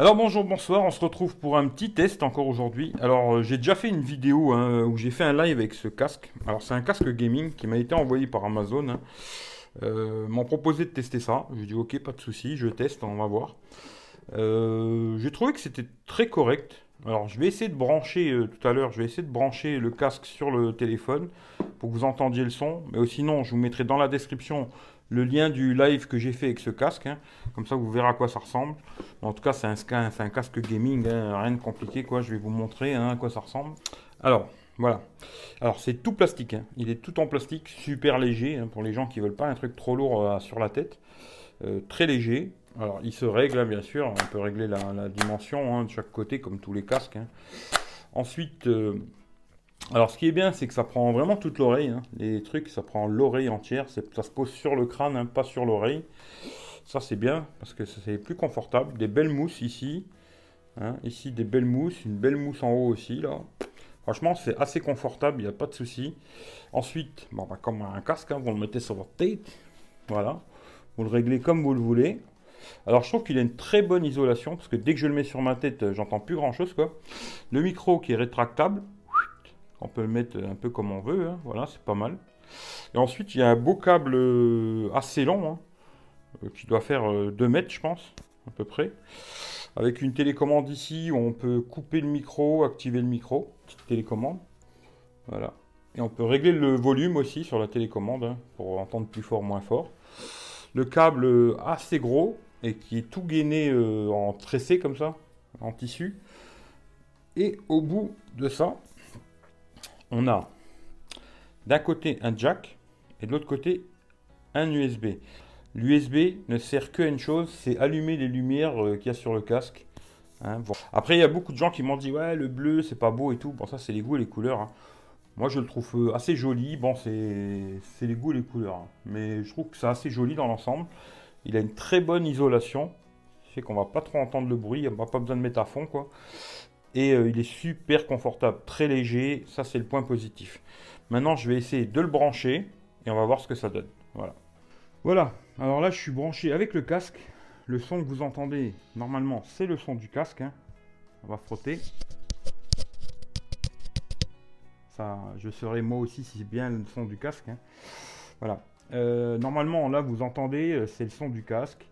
Alors bonjour, bonsoir, on se retrouve pour un petit test encore aujourd'hui. Alors euh, j'ai déjà fait une vidéo hein, où j'ai fait un live avec ce casque. Alors c'est un casque gaming qui m'a été envoyé par Amazon. Hein. Euh, m'ont proposé de tester ça. J'ai dit ok, pas de souci, je teste, on va voir. Euh, j'ai trouvé que c'était très correct. Alors je vais essayer de brancher tout à l'heure, je vais essayer de brancher le casque sur le téléphone pour que vous entendiez le son. Mais sinon, je vous mettrai dans la description le lien du live que j'ai fait avec ce casque. Hein. Comme ça, vous verrez à quoi ça ressemble. En tout cas, c'est un, casque gaming, hein. rien de compliqué. quoi. Je vais vous montrer hein, à quoi ça ressemble. Alors, voilà. Alors, c'est tout plastique. Il est tout en plastique, super léger, pour les gens qui veulent pas un truc trop lourd euh, sur la tête. Euh, très léger. Alors, il se règle, bien sûr. On peut régler la, dimension de chaque côté, comme tous les casques. Ensuite... Euh, alors, ce qui est bien, c'est que ça prend vraiment toute l'oreille. Hein. Les trucs, ça prend l'oreille entière. Ça se pose sur le crâne, hein, pas sur l'oreille. Ça, c'est bien parce que c'est plus confortable. Des belles mousses ici. Hein. Ici, des belles mousses. Une belle mousse en haut aussi, là. Franchement, c'est assez confortable, il n'y a pas de souci. Ensuite, bon, bah, comme un casque, vous le mettez sur votre tête. Voilà. Vous le réglez comme vous le voulez. Alors, je trouve qu'il a une très bonne isolation parce que dès que je le mets sur ma tête, j'entends plus grand chose. Le micro qui est rétractable. On peut le mettre un peu comme on veut, hein. voilà, c'est pas mal. Et ensuite, il y a un beau câble euh, assez long, hein, euh, qui doit faire 2 euh, mètres, je pense, à peu près. Avec une télécommande ici, où on peut couper le micro, activer le micro, petite télécommande. Voilà. Et on peut régler le volume aussi sur la télécommande, hein, pour entendre plus fort, moins fort. Le câble assez gros, et qui est tout gainé en tressé comme ça, en tissu. Et au bout de ça, on a d'un côté un jack et de l'autre côté un USB. L'USB ne sert qu'à une chose, c'est allumer les lumières euh, qu'il y a sur le casque. Hein, Après, il y a beaucoup de gens qui m'ont dit ouais le bleu c'est pas beau et tout. Bon ça c'est les goûts et les couleurs. Hein. Moi je le trouve euh, assez joli. Bon c'est les goûts et les couleurs. Hein. Mais je trouve que c'est assez joli dans l'ensemble. Il a une très bonne isolation. C'est qu'on va pas trop entendre le bruit. On va pas besoin de mettre à fond quoi. Et euh, il est super confortable, très léger, ça c'est le point positif. Maintenant je vais essayer de le brancher et on va voir ce que ça donne. Voilà. Voilà, alors là je suis branché avec le casque. Le son que vous entendez normalement c'est le son du casque. Hein. On va frotter. Ça, je serai moi aussi si c'est bien le son du casque. Hein. Voilà. Euh, normalement là vous entendez, euh, c'est le son du casque.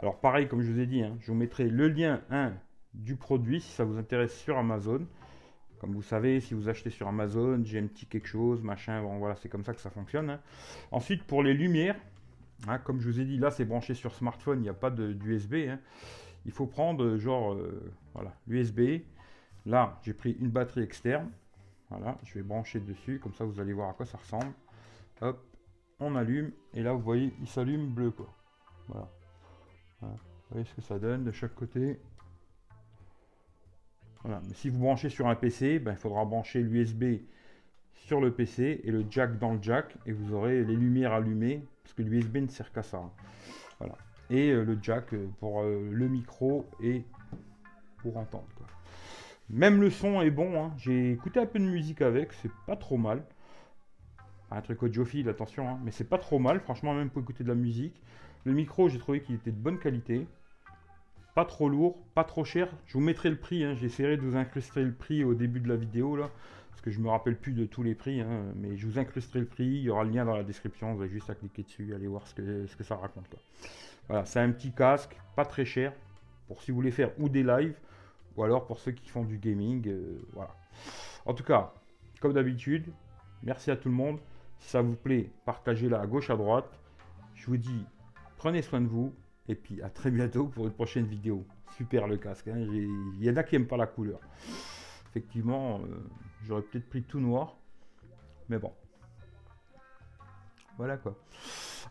Alors pareil comme je vous ai dit, hein, je vous mettrai le lien 1 du produit si ça vous intéresse sur Amazon. Comme vous savez, si vous achetez sur Amazon, j'ai un petit quelque chose, machin, bon voilà, c'est comme ça que ça fonctionne. Hein. Ensuite, pour les lumières, hein, comme je vous ai dit, là c'est branché sur smartphone, il n'y a pas d'USB. Hein. Il faut prendre genre, euh, voilà, l'USB. Là, j'ai pris une batterie externe. Voilà, je vais brancher dessus, comme ça vous allez voir à quoi ça ressemble. Hop, on allume, et là vous voyez, il s'allume bleu quoi. Voilà. voilà. Vous voyez ce que ça donne de chaque côté. Si vous branchez sur un PC, ben, il faudra brancher l'USB sur le PC et le jack dans le jack et vous aurez les lumières allumées parce que l'USB ne sert qu'à ça. Hein. Voilà. Et euh, le jack euh, pour euh, le micro et pour entendre. Même le son est bon. Hein. J'ai écouté un peu de musique avec, c'est pas trop mal. Un truc audiophile, attention, hein. mais c'est pas trop mal, franchement, même pour écouter de la musique. Le micro, j'ai trouvé qu'il était de bonne qualité. Pas trop lourd, pas trop cher. Je vous mettrai le prix. Hein. J'essaierai de vous incruster le prix au début de la vidéo là. Parce que je me rappelle plus de tous les prix. Hein. Mais je vous incrusterai le prix. Il y aura le lien dans la description. Vous avez juste à cliquer dessus. Allez voir ce que, ça raconte. Voilà, c'est un petit casque. Pas très cher. Pour si vous voulez faire ou des lives. Ou alors pour ceux qui font du gaming. Euh, voilà. En tout cas, comme d'habitude, merci à tout le monde. Si ça vous plaît, partagez-la à gauche, à droite. Je vous dis, prenez soin de vous. Et puis à très bientôt pour une prochaine vidéo. Super le casque. Hein. Il y en a qui n'aiment pas la couleur. Effectivement, euh, j'aurais peut-être pris tout noir. Mais bon. Voilà quoi.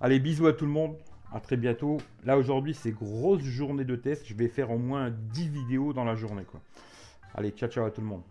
Allez, bisous à tout le monde. À très bientôt. Là aujourd'hui, c'est grosse journée de test. Je vais faire au moins 10 vidéos dans la journée. quoi. Allez, ciao ciao à tout le monde.